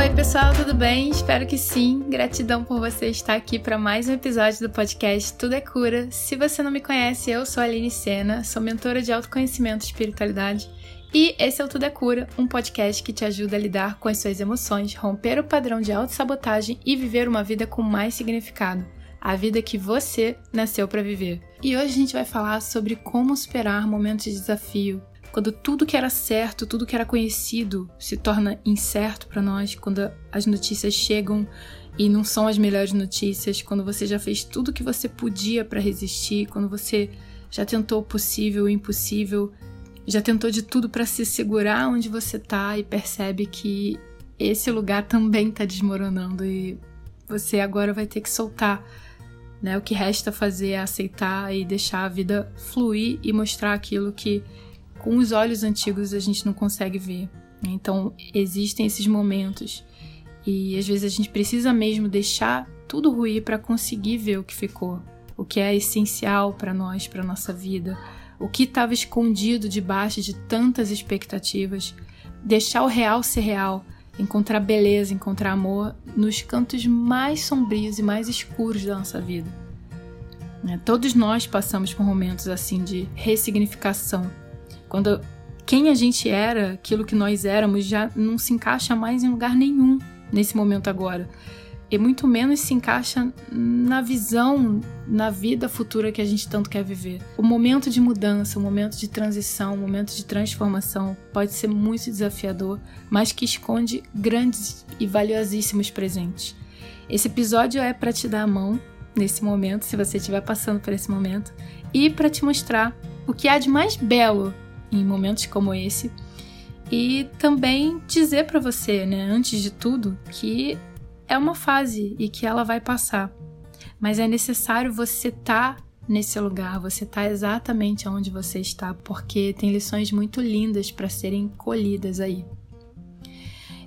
Oi, pessoal, tudo bem? Espero que sim. Gratidão por você estar aqui para mais um episódio do podcast Tudo é Cura. Se você não me conhece, eu sou a Aline Sena, sou mentora de autoconhecimento e espiritualidade. E esse é o Tudo é Cura, um podcast que te ajuda a lidar com as suas emoções, romper o padrão de autossabotagem e viver uma vida com mais significado. A vida que você nasceu para viver. E hoje a gente vai falar sobre como superar momentos de desafio, quando tudo que era certo, tudo que era conhecido se torna incerto para nós, quando as notícias chegam e não são as melhores notícias, quando você já fez tudo que você podia para resistir, quando você já tentou o possível e o impossível, já tentou de tudo para se segurar onde você tá e percebe que esse lugar também tá desmoronando e você agora vai ter que soltar, né? O que resta fazer é aceitar e deixar a vida fluir e mostrar aquilo que com os olhos antigos a gente não consegue ver. Né? Então existem esses momentos e às vezes a gente precisa mesmo deixar tudo ruir para conseguir ver o que ficou, o que é essencial para nós, para nossa vida, o que estava escondido debaixo de tantas expectativas, deixar o real ser real, encontrar beleza, encontrar amor nos cantos mais sombrios e mais escuros da nossa vida. Né? Todos nós passamos por momentos assim de ressignificação quando quem a gente era, aquilo que nós éramos, já não se encaixa mais em lugar nenhum nesse momento agora. E muito menos se encaixa na visão, na vida futura que a gente tanto quer viver. O momento de mudança, o momento de transição, o momento de transformação pode ser muito desafiador, mas que esconde grandes e valiosíssimos presentes. Esse episódio é para te dar a mão nesse momento, se você estiver passando por esse momento, e para te mostrar o que há de mais belo em momentos como esse. E também dizer para você, né, antes de tudo, que é uma fase e que ela vai passar. Mas é necessário você estar tá nesse lugar, você estar tá exatamente onde você está, porque tem lições muito lindas para serem colhidas aí.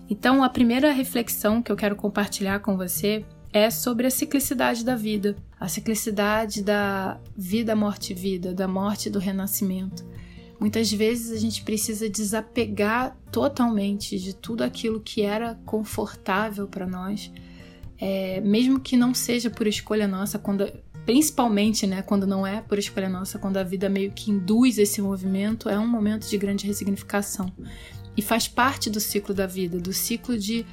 Então, a primeira reflexão que eu quero compartilhar com você é sobre a ciclicidade da vida, a ciclicidade da vida, morte e vida, da morte e do renascimento. Muitas vezes a gente precisa desapegar totalmente de tudo aquilo que era confortável para nós, é, mesmo que não seja por escolha nossa, quando, principalmente né, quando não é por escolha nossa, quando a vida meio que induz esse movimento, é um momento de grande ressignificação. E faz parte do ciclo da vida, do ciclo de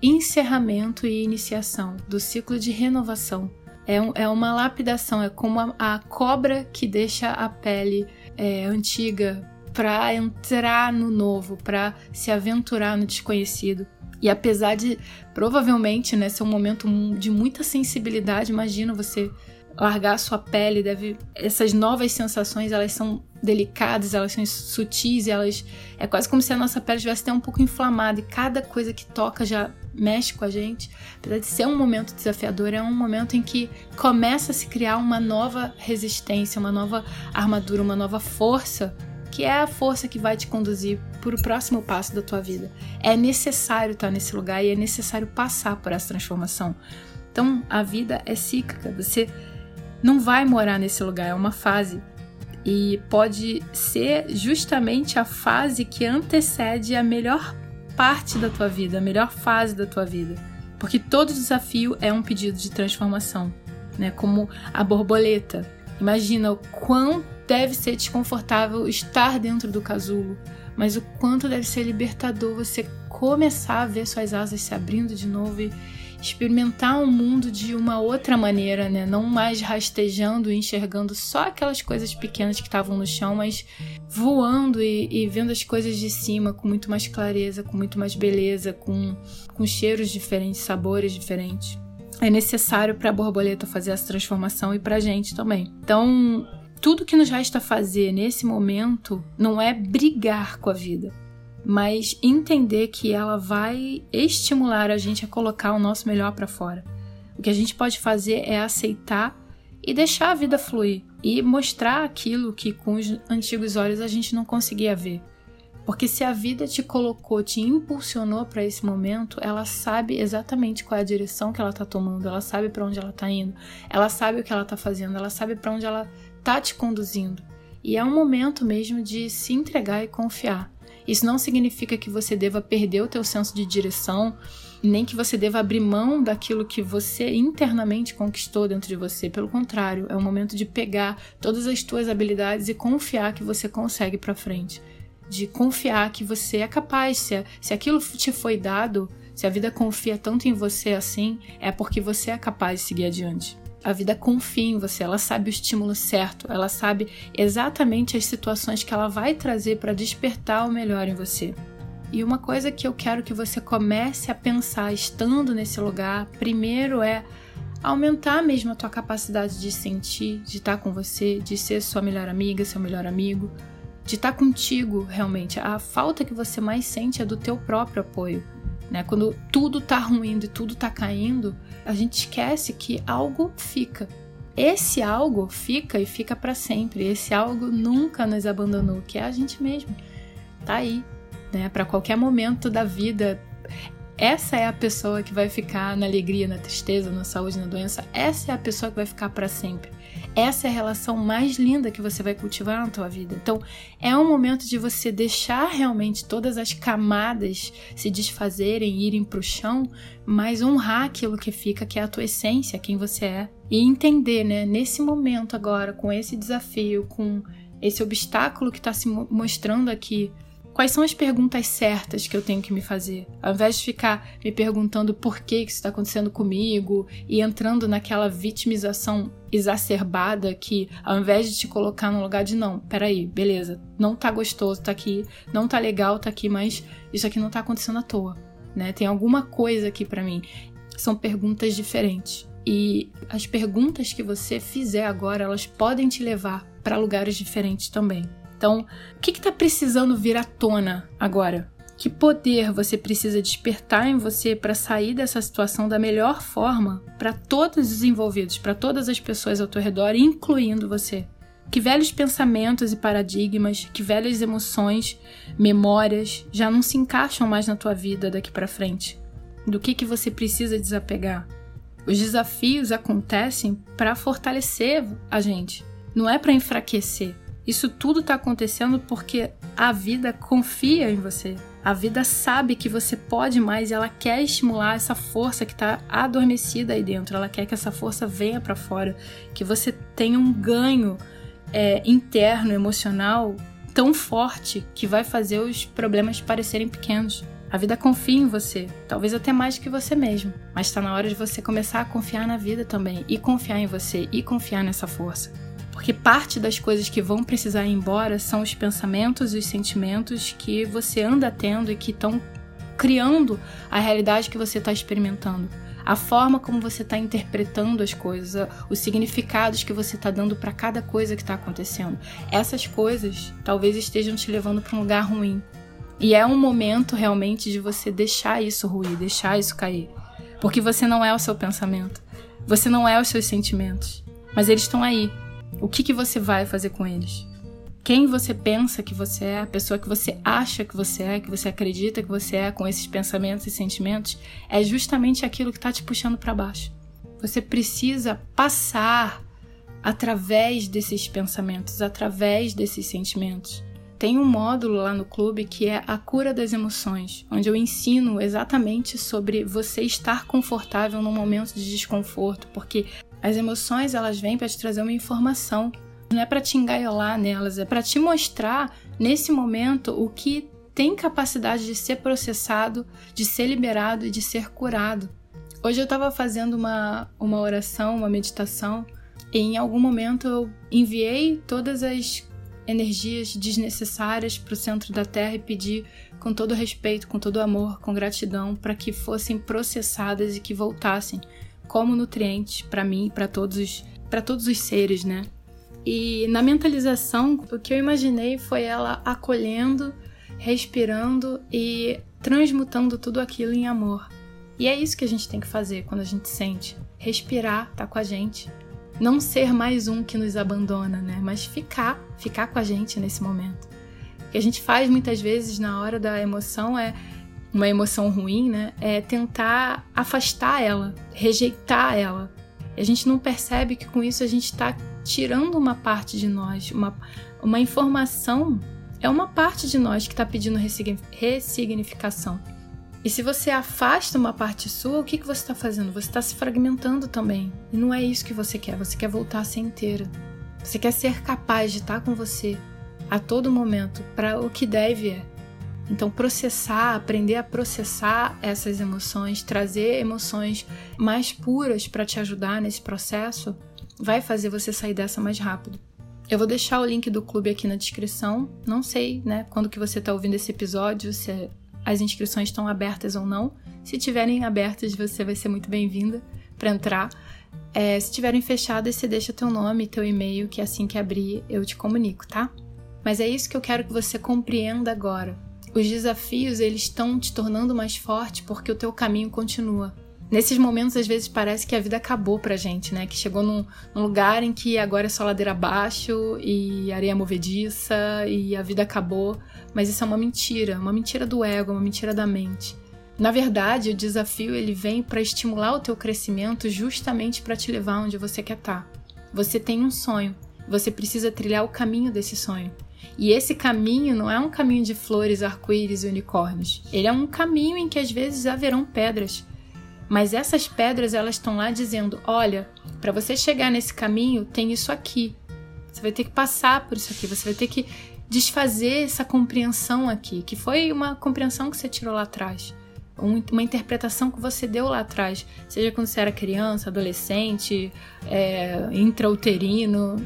encerramento e iniciação, do ciclo de renovação. É, um, é uma lapidação, é como a, a cobra que deixa a pele é, antiga para entrar no novo, para se aventurar no desconhecido. E apesar de provavelmente né, ser um momento de muita sensibilidade, imagina você largar a sua pele, deve essas novas sensações, elas são delicadas, elas são sutis, elas é quase como se a nossa pele estivesse até um pouco inflamada e cada coisa que toca já mexe com a gente. Apesar de ser um momento desafiador, é um momento em que começa a se criar uma nova resistência, uma nova armadura, uma nova força, que é a força que vai te conduzir para o próximo passo da tua vida. É necessário estar nesse lugar e é necessário passar por essa transformação. Então, a vida é cíclica. Você não vai morar nesse lugar, é uma fase. E pode ser justamente a fase que antecede a melhor parte da tua vida, a melhor fase da tua vida. Porque todo desafio é um pedido de transformação, né? Como a borboleta. Imagina o quão deve ser desconfortável estar dentro do casulo, mas o quanto deve ser libertador você começar a ver suas asas se abrindo de novo e experimentar o um mundo de uma outra maneira, né? Não mais rastejando e enxergando só aquelas coisas pequenas que estavam no chão, mas voando e, e, vendo as coisas de cima com muito mais clareza, com muito mais beleza, com, com cheiros diferentes, sabores diferentes. É necessário para a borboleta fazer essa transformação e para a gente também. Então, tudo que nos resta fazer nesse momento não é brigar com a vida, mas entender que ela vai estimular a gente a colocar o nosso melhor para fora. O que a gente pode fazer é aceitar e deixar a vida fluir e mostrar aquilo que com os antigos olhos a gente não conseguia ver. Porque se a vida te colocou, te impulsionou para esse momento, ela sabe exatamente qual é a direção que ela está tomando, ela sabe para onde ela está indo, ela sabe o que ela está fazendo, ela sabe para onde ela está te conduzindo. E é um momento mesmo de se entregar e confiar. Isso não significa que você deva perder o teu senso de direção, nem que você deva abrir mão daquilo que você internamente conquistou dentro de você. Pelo contrário, é o momento de pegar todas as tuas habilidades e confiar que você consegue para frente. De confiar que você é capaz, se, se aquilo te foi dado, se a vida confia tanto em você assim, é porque você é capaz de seguir adiante. A vida confia em você, ela sabe o estímulo certo, ela sabe exatamente as situações que ela vai trazer para despertar o melhor em você. E uma coisa que eu quero que você comece a pensar estando nesse lugar, primeiro é aumentar mesmo a tua capacidade de sentir, de estar com você, de ser sua melhor amiga, seu melhor amigo, de estar contigo realmente. A falta que você mais sente é do teu próprio apoio. Né? Quando tudo tá ruim e tudo tá caindo, a gente esquece que algo fica. Esse algo fica e fica para sempre. Esse algo nunca nos abandonou, que é a gente mesmo. Tá aí, né? Para qualquer momento da vida, essa é a pessoa que vai ficar na alegria, na tristeza, na saúde, na doença. Essa é a pessoa que vai ficar para sempre. Essa é a relação mais linda que você vai cultivar na tua vida. Então, é um momento de você deixar realmente todas as camadas se desfazerem, irem para o chão, mas honrar aquilo que fica, que é a tua essência, quem você é, e entender, né, nesse momento agora, com esse desafio, com esse obstáculo que está se mostrando aqui Quais são as perguntas certas que eu tenho que me fazer? Ao invés de ficar me perguntando por que isso está acontecendo comigo e entrando naquela vitimização exacerbada que, ao invés de te colocar no lugar de não, peraí, beleza, não tá gostoso, tá aqui, não tá legal, tá aqui, mas isso aqui não tá acontecendo à toa, né? Tem alguma coisa aqui para mim. São perguntas diferentes. E as perguntas que você fizer agora, elas podem te levar para lugares diferentes também. Então, o que está precisando vir à tona agora? Que poder você precisa despertar em você para sair dessa situação da melhor forma para todos os envolvidos, para todas as pessoas ao teu redor, incluindo você? Que velhos pensamentos e paradigmas, que velhas emoções, memórias já não se encaixam mais na tua vida daqui para frente? Do que que você precisa desapegar? Os desafios acontecem para fortalecer a gente, não é para enfraquecer. Isso tudo está acontecendo porque a vida confia em você. A vida sabe que você pode mais e ela quer estimular essa força que está adormecida aí dentro. Ela quer que essa força venha para fora, que você tenha um ganho é, interno, emocional tão forte que vai fazer os problemas parecerem pequenos. A vida confia em você, talvez até mais que você mesmo, mas está na hora de você começar a confiar na vida também e confiar em você e confiar nessa força. Porque parte das coisas que vão precisar ir embora são os pensamentos e os sentimentos que você anda tendo e que estão criando a realidade que você está experimentando. A forma como você está interpretando as coisas, os significados que você está dando para cada coisa que está acontecendo. Essas coisas talvez estejam te levando para um lugar ruim. E é um momento realmente de você deixar isso ruir, deixar isso cair. Porque você não é o seu pensamento, você não é os seus sentimentos, mas eles estão aí o que, que você vai fazer com eles? Quem você pensa que você é, a pessoa que você acha que você é, que você acredita que você é com esses pensamentos e sentimentos, é justamente aquilo que está te puxando para baixo. Você precisa passar através desses pensamentos, através desses sentimentos. Tem um módulo lá no clube que é a cura das emoções, onde eu ensino exatamente sobre você estar confortável num momento de desconforto, porque as emoções elas vêm para te trazer uma informação, não é para te engaiolar nelas, é para te mostrar nesse momento o que tem capacidade de ser processado, de ser liberado e de ser curado. Hoje eu estava fazendo uma, uma oração, uma meditação, e em algum momento eu enviei todas as energias desnecessárias para o centro da Terra e pedi com todo respeito, com todo amor, com gratidão, para que fossem processadas e que voltassem como nutriente para mim e para todos para todos os seres, né? E na mentalização, o que eu imaginei foi ela acolhendo, respirando e transmutando tudo aquilo em amor. E é isso que a gente tem que fazer quando a gente sente. Respirar, tá com a gente. Não ser mais um que nos abandona, né? Mas ficar, ficar com a gente nesse momento. O que a gente faz muitas vezes na hora da emoção é uma emoção ruim, né? É tentar afastar ela, rejeitar ela. E a gente não percebe que com isso a gente está tirando uma parte de nós, uma, uma informação é uma parte de nós que está pedindo ressignificação. E se você afasta uma parte sua, o que, que você está fazendo? Você está se fragmentando também. E não é isso que você quer. Você quer voltar a ser inteira. Você quer ser capaz de estar tá com você a todo momento para o que deve é. Então, processar, aprender a processar essas emoções, trazer emoções mais puras para te ajudar nesse processo, vai fazer você sair dessa mais rápido. Eu vou deixar o link do clube aqui na descrição. Não sei, né, quando que você está ouvindo esse episódio, se as inscrições estão abertas ou não. Se tiverem abertas, você vai ser muito bem-vinda para entrar. É, se tiverem fechadas, você deixa teu nome, teu e-mail, que assim que abrir eu te comunico, tá? Mas é isso que eu quero que você compreenda agora. Os desafios, eles estão te tornando mais forte porque o teu caminho continua. Nesses momentos, às vezes, parece que a vida acabou pra gente, né? Que chegou num, num, lugar em que agora é só ladeira abaixo e areia movediça e a vida acabou. Mas isso é uma mentira, uma mentira do ego, uma mentira da mente. Na verdade, o desafio ele vem para estimular o teu crescimento justamente para te levar onde você quer estar. Tá. Você tem um sonho, você precisa trilhar o caminho desse sonho. E esse caminho não é um caminho de flores, arco-íris e unicórnios. Ele é um caminho em que às vezes haverão pedras mas essas pedras elas estão lá dizendo: olha, para você chegar nesse caminho tem isso aqui. Você vai ter que passar por isso aqui. Você vai ter que desfazer essa compreensão aqui, que foi uma compreensão que você tirou lá atrás, uma interpretação que você deu lá atrás, seja quando você era criança, adolescente, é, intrauterino,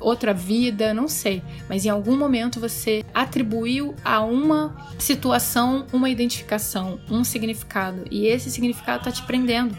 outra vida, não sei, mas em algum momento você atribuiu a uma situação uma identificação, um significado, e esse significado está te prendendo.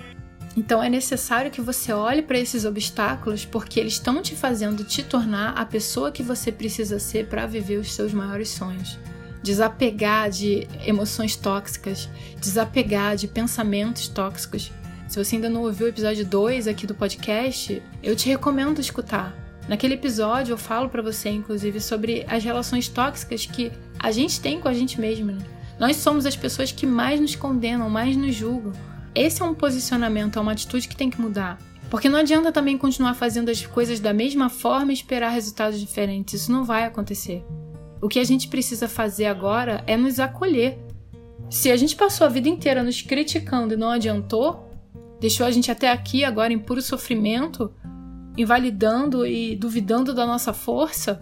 Então é necessário que você olhe para esses obstáculos porque eles estão te fazendo te tornar a pessoa que você precisa ser para viver os seus maiores sonhos. Desapegar de emoções tóxicas, desapegar de pensamentos tóxicos. Se você ainda não ouviu o episódio 2 aqui do podcast, eu te recomendo escutar Naquele episódio eu falo para você, inclusive, sobre as relações tóxicas que a gente tem com a gente mesmo. Né? Nós somos as pessoas que mais nos condenam, mais nos julgam. Esse é um posicionamento, é uma atitude que tem que mudar. Porque não adianta também continuar fazendo as coisas da mesma forma e esperar resultados diferentes. Isso não vai acontecer. O que a gente precisa fazer agora é nos acolher. Se a gente passou a vida inteira nos criticando e não adiantou, deixou a gente até aqui agora em puro sofrimento, invalidando e duvidando da nossa força,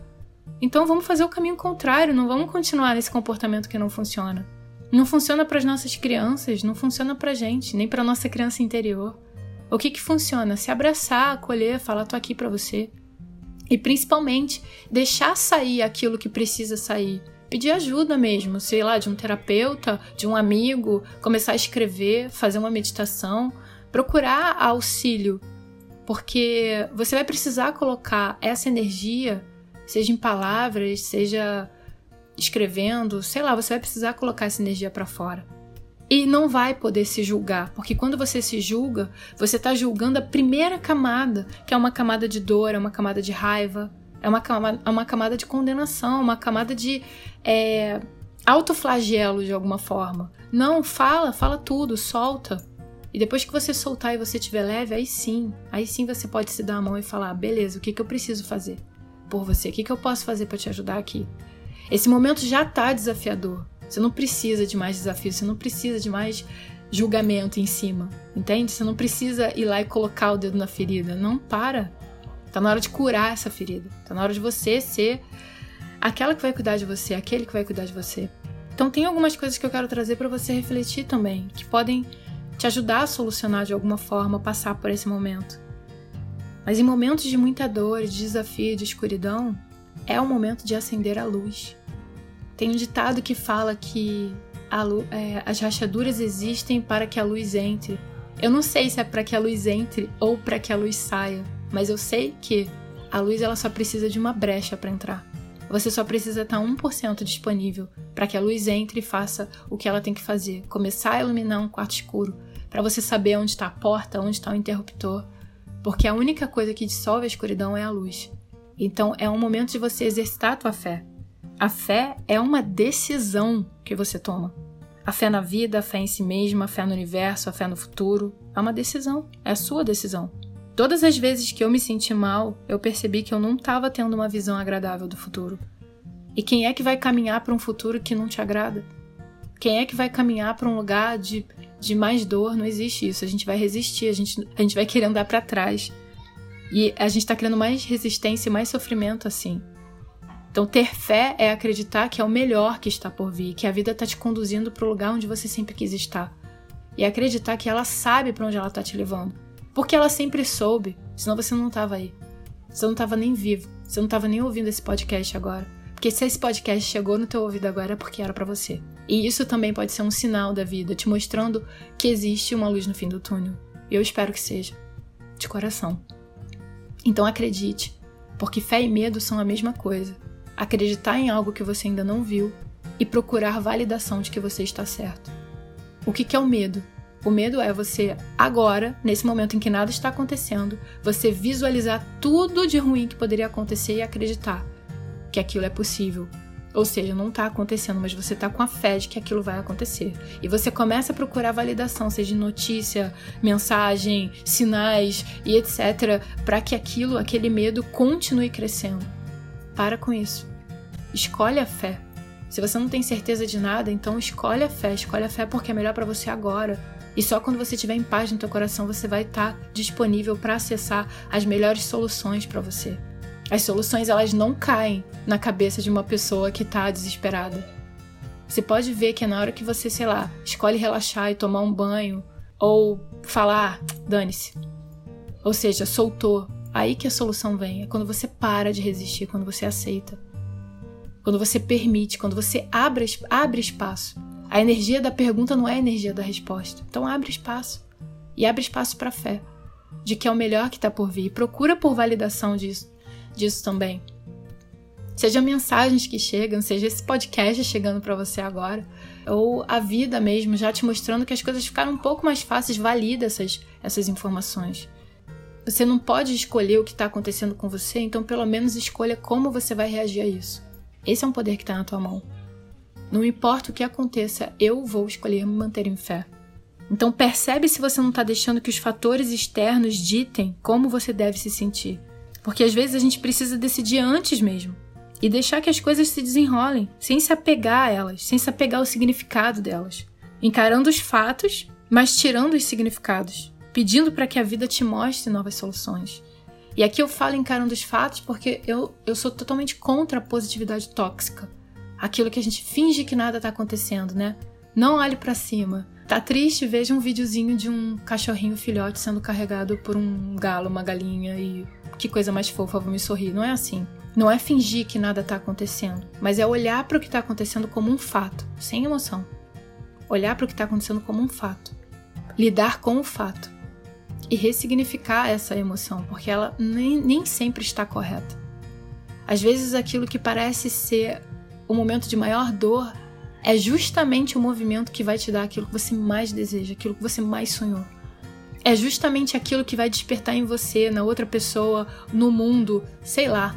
então vamos fazer o caminho contrário, não vamos continuar nesse comportamento que não funciona. Não funciona para as nossas crianças, não funciona para gente, nem para nossa criança interior. O que que funciona? Se abraçar, acolher, falar tô aqui para você. E principalmente deixar sair aquilo que precisa sair. Pedir ajuda mesmo, sei lá, de um terapeuta, de um amigo, começar a escrever, fazer uma meditação, procurar auxílio porque você vai precisar colocar essa energia, seja em palavras, seja escrevendo, sei lá, você vai precisar colocar essa energia para fora. E não vai poder se julgar, porque quando você se julga, você está julgando a primeira camada, que é uma camada de dor, é uma camada de raiva, é uma camada, é uma camada de condenação, uma camada de é, autoflagelo de alguma forma. Não, fala, fala tudo, solta. E depois que você soltar e você estiver leve, aí sim, aí sim você pode se dar a mão e falar: beleza, o que, que eu preciso fazer por você? O que, que eu posso fazer para te ajudar aqui? Esse momento já tá desafiador. Você não precisa de mais desafios, você não precisa de mais julgamento em cima, entende? Você não precisa ir lá e colocar o dedo na ferida. Não para. Tá na hora de curar essa ferida. Tá na hora de você ser aquela que vai cuidar de você, aquele que vai cuidar de você. Então tem algumas coisas que eu quero trazer para você refletir também, que podem te ajudar a solucionar de alguma forma, passar por esse momento. Mas em momentos de muita dor, de desafio, de escuridão, é o momento de acender a luz. Tem um ditado que fala que é, as rachaduras existem para que a luz entre. Eu não sei se é para que a luz entre ou para que a luz saia, mas eu sei que a luz ela só precisa de uma brecha para entrar. Você só precisa estar 1% disponível para que a luz entre e faça o que ela tem que fazer, começar a iluminar um quarto escuro, para você saber onde está a porta, onde está o interruptor, porque a única coisa que dissolve a escuridão é a luz. Então é um momento de você exercitar a tua fé. A fé é uma decisão que você toma. A fé na vida, a fé em si mesma, a fé no universo, a fé no futuro, é uma decisão, é a sua decisão. Todas as vezes que eu me senti mal, eu percebi que eu não estava tendo uma visão agradável do futuro. E quem é que vai caminhar para um futuro que não te agrada? Quem é que vai caminhar para um lugar de, de mais dor? Não existe isso. A gente vai resistir, a gente, a gente vai querer andar para trás. E a gente está criando mais resistência e mais sofrimento assim. Então, ter fé é acreditar que é o melhor que está por vir, que a vida está te conduzindo para o lugar onde você sempre quis estar. E acreditar que ela sabe para onde ela está te levando. Porque ela sempre soube, senão você não estava aí. Você não estava nem vivo, você não estava nem ouvindo esse podcast agora. Porque se esse podcast chegou no teu ouvido agora é porque era para você. E isso também pode ser um sinal da vida, te mostrando que existe uma luz no fim do túnel. Eu espero que seja. De coração. Então acredite, porque fé e medo são a mesma coisa. Acreditar em algo que você ainda não viu e procurar validação de que você está certo. O que é o medo? O medo é você, agora, nesse momento em que nada está acontecendo, você visualizar tudo de ruim que poderia acontecer e acreditar que aquilo é possível. Ou seja, não está acontecendo, mas você está com a fé de que aquilo vai acontecer. E você começa a procurar validação, seja notícia, mensagem, sinais e etc., para que aquilo, aquele medo, continue crescendo. Para com isso. Escolhe a fé. Se você não tem certeza de nada, então escolhe a fé. Escolhe a fé porque é melhor para você agora. E só quando você estiver em paz no teu coração você vai estar tá disponível para acessar as melhores soluções para você. As soluções elas não caem na cabeça de uma pessoa que está desesperada. Você pode ver que é na hora que você, sei lá, escolhe relaxar e tomar um banho ou falar, ah, dane-se. Ou seja, soltou. Aí que a solução vem. É quando você para de resistir, quando você aceita. Quando você permite, quando você abre, abre espaço. A energia da pergunta não é a energia da resposta. Então abre espaço. E abre espaço para fé. De que é o melhor que está por vir. E procura por validação disso, disso também. Seja mensagens que chegam, seja esse podcast chegando para você agora, ou a vida mesmo já te mostrando que as coisas ficaram um pouco mais fáceis, valida essas, essas informações. Você não pode escolher o que está acontecendo com você, então pelo menos escolha como você vai reagir a isso. Esse é um poder que está na tua mão. Não importa o que aconteça, eu vou escolher me manter em fé. Então percebe se você não está deixando que os fatores externos ditem como você deve se sentir. Porque às vezes a gente precisa decidir antes mesmo. E deixar que as coisas se desenrolem, sem se apegar a elas, sem se apegar ao significado delas. Encarando os fatos, mas tirando os significados. Pedindo para que a vida te mostre novas soluções. E aqui eu falo encarando os fatos porque eu, eu sou totalmente contra a positividade tóxica aquilo que a gente finge que nada tá acontecendo, né? Não olhe para cima. Tá triste? Veja um videozinho de um cachorrinho filhote sendo carregado por um galo, uma galinha e que coisa mais fofa, vou me sorrir. Não é assim. Não é fingir que nada tá acontecendo, mas é olhar para o que tá acontecendo como um fato, sem emoção. Olhar para o que tá acontecendo como um fato. Lidar com o fato. E ressignificar essa emoção, porque ela nem, nem sempre está correta. Às vezes aquilo que parece ser o momento de maior dor é justamente o movimento que vai te dar aquilo que você mais deseja, aquilo que você mais sonhou. É justamente aquilo que vai despertar em você, na outra pessoa, no mundo, sei lá.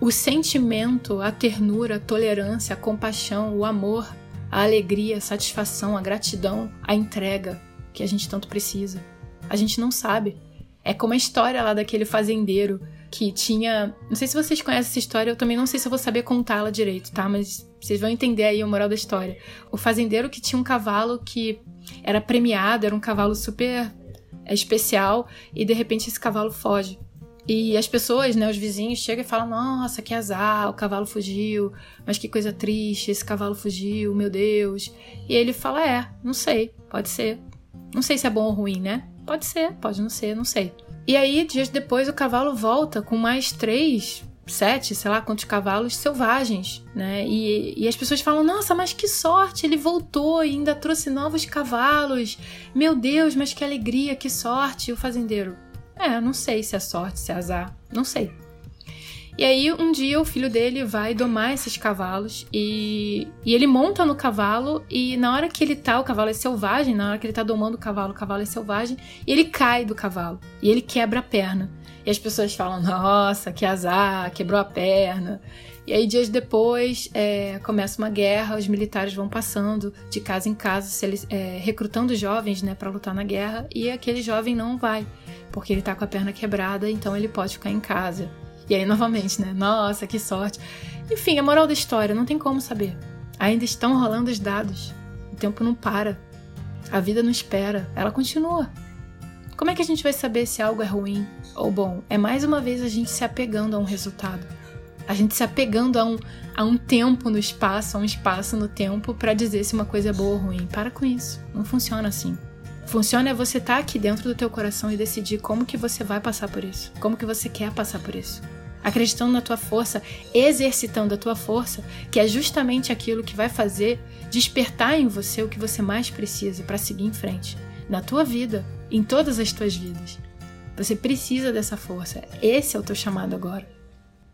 O sentimento, a ternura, a tolerância, a compaixão, o amor, a alegria, a satisfação, a gratidão, a entrega que a gente tanto precisa. A gente não sabe. É como a história lá daquele fazendeiro que tinha. Não sei se vocês conhecem essa história, eu também não sei se eu vou saber contá-la direito, tá? Mas vocês vão entender aí o moral da história. O fazendeiro que tinha um cavalo que era premiado, era um cavalo super é, especial, e de repente esse cavalo foge. E as pessoas, né, os vizinhos, chegam e falam: Nossa, que azar, o cavalo fugiu, mas que coisa triste, esse cavalo fugiu, meu Deus. E ele fala: É, não sei, pode ser. Não sei se é bom ou ruim, né? Pode ser, pode não ser, não sei. E aí, dias depois, o cavalo volta com mais três, sete, sei lá quantos cavalos selvagens, né? E, e as pessoas falam: Nossa, mas que sorte! Ele voltou e ainda trouxe novos cavalos. Meu Deus, mas que alegria, que sorte! O fazendeiro: É, não sei se é sorte, se é azar, não sei. E aí, um dia, o filho dele vai domar esses cavalos e, e ele monta no cavalo. E na hora que ele tá, o cavalo é selvagem, na hora que ele tá domando o cavalo, o cavalo é selvagem, e ele cai do cavalo e ele quebra a perna. E as pessoas falam: Nossa, que azar, quebrou a perna. E aí, dias depois, é, começa uma guerra, os militares vão passando de casa em casa, eles, é, recrutando jovens né, para lutar na guerra, e aquele jovem não vai, porque ele tá com a perna quebrada, então ele pode ficar em casa. E aí, novamente, né? Nossa, que sorte. Enfim, a moral da história, não tem como saber. Ainda estão rolando os dados. O tempo não para. A vida não espera. Ela continua. Como é que a gente vai saber se algo é ruim ou bom? É mais uma vez a gente se apegando a um resultado. A gente se apegando a um, a um tempo no espaço, a um espaço no tempo, para dizer se uma coisa é boa ou ruim. Para com isso. Não funciona assim. Funciona é você estar tá aqui dentro do teu coração e decidir como que você vai passar por isso. Como que você quer passar por isso. Acreditando na tua força, exercitando a tua força, que é justamente aquilo que vai fazer despertar em você o que você mais precisa para seguir em frente. Na tua vida, em todas as tuas vidas. Você precisa dessa força. Esse é o teu chamado agora.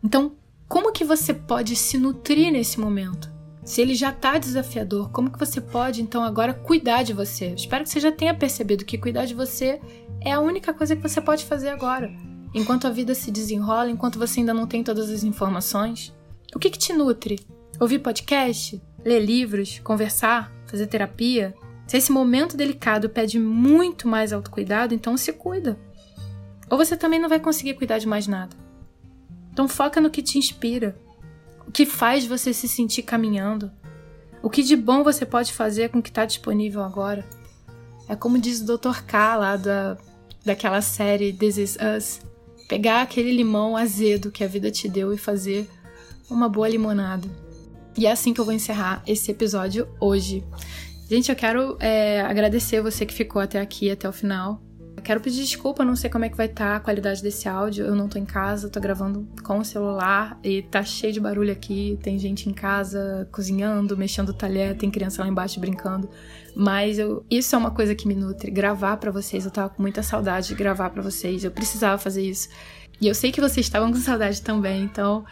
Então, como que você pode se nutrir nesse momento? Se ele já está desafiador, como que você pode então agora cuidar de você? Espero que você já tenha percebido que cuidar de você é a única coisa que você pode fazer agora. Enquanto a vida se desenrola, enquanto você ainda não tem todas as informações. O que, que te nutre? Ouvir podcast? Ler livros? Conversar? Fazer terapia? Se esse momento delicado pede muito mais autocuidado, então se cuida. Ou você também não vai conseguir cuidar de mais nada. Então foca no que te inspira, que faz você se sentir caminhando, o que de bom você pode fazer com o que está disponível agora. É como diz o Dr. K lá da, daquela série This Is Us. Pegar aquele limão azedo que a vida te deu e fazer uma boa limonada. E é assim que eu vou encerrar esse episódio hoje. Gente, eu quero é, agradecer você que ficou até aqui, até o final. Quero pedir desculpa, não sei como é que vai estar tá a qualidade desse áudio. Eu não tô em casa, tô gravando com o celular e tá cheio de barulho aqui. Tem gente em casa cozinhando, mexendo o talher, tem criança lá embaixo brincando. Mas eu, isso é uma coisa que me nutre, gravar para vocês. Eu tava com muita saudade de gravar para vocês. Eu precisava fazer isso. E eu sei que vocês estavam com saudade também, então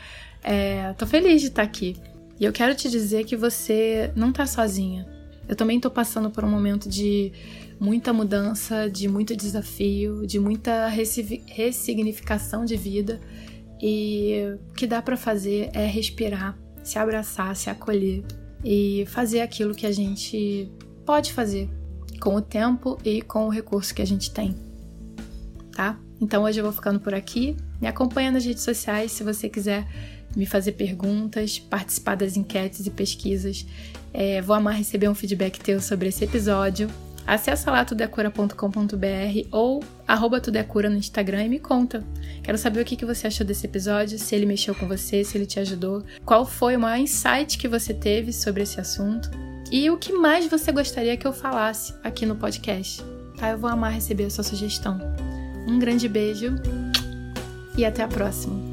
é, tô feliz de estar tá aqui. E eu quero te dizer que você não tá sozinha. Eu também tô passando por um momento de muita mudança, de muito desafio, de muita ressignificação de vida. E o que dá para fazer é respirar, se abraçar, se acolher e fazer aquilo que a gente pode fazer com o tempo e com o recurso que a gente tem. Tá? Então hoje eu vou ficando por aqui. Me acompanha nas redes sociais se você quiser me fazer perguntas, participar das enquetes e pesquisas. É, vou amar receber um feedback teu sobre esse episódio. Acesse lá tudecura.com.br ou arroba tudecura no Instagram e me conta. Quero saber o que você achou desse episódio, se ele mexeu com você, se ele te ajudou, qual foi o maior insight que você teve sobre esse assunto e o que mais você gostaria que eu falasse aqui no podcast. Tá? Eu vou amar receber a sua sugestão. Um grande beijo e até a próxima.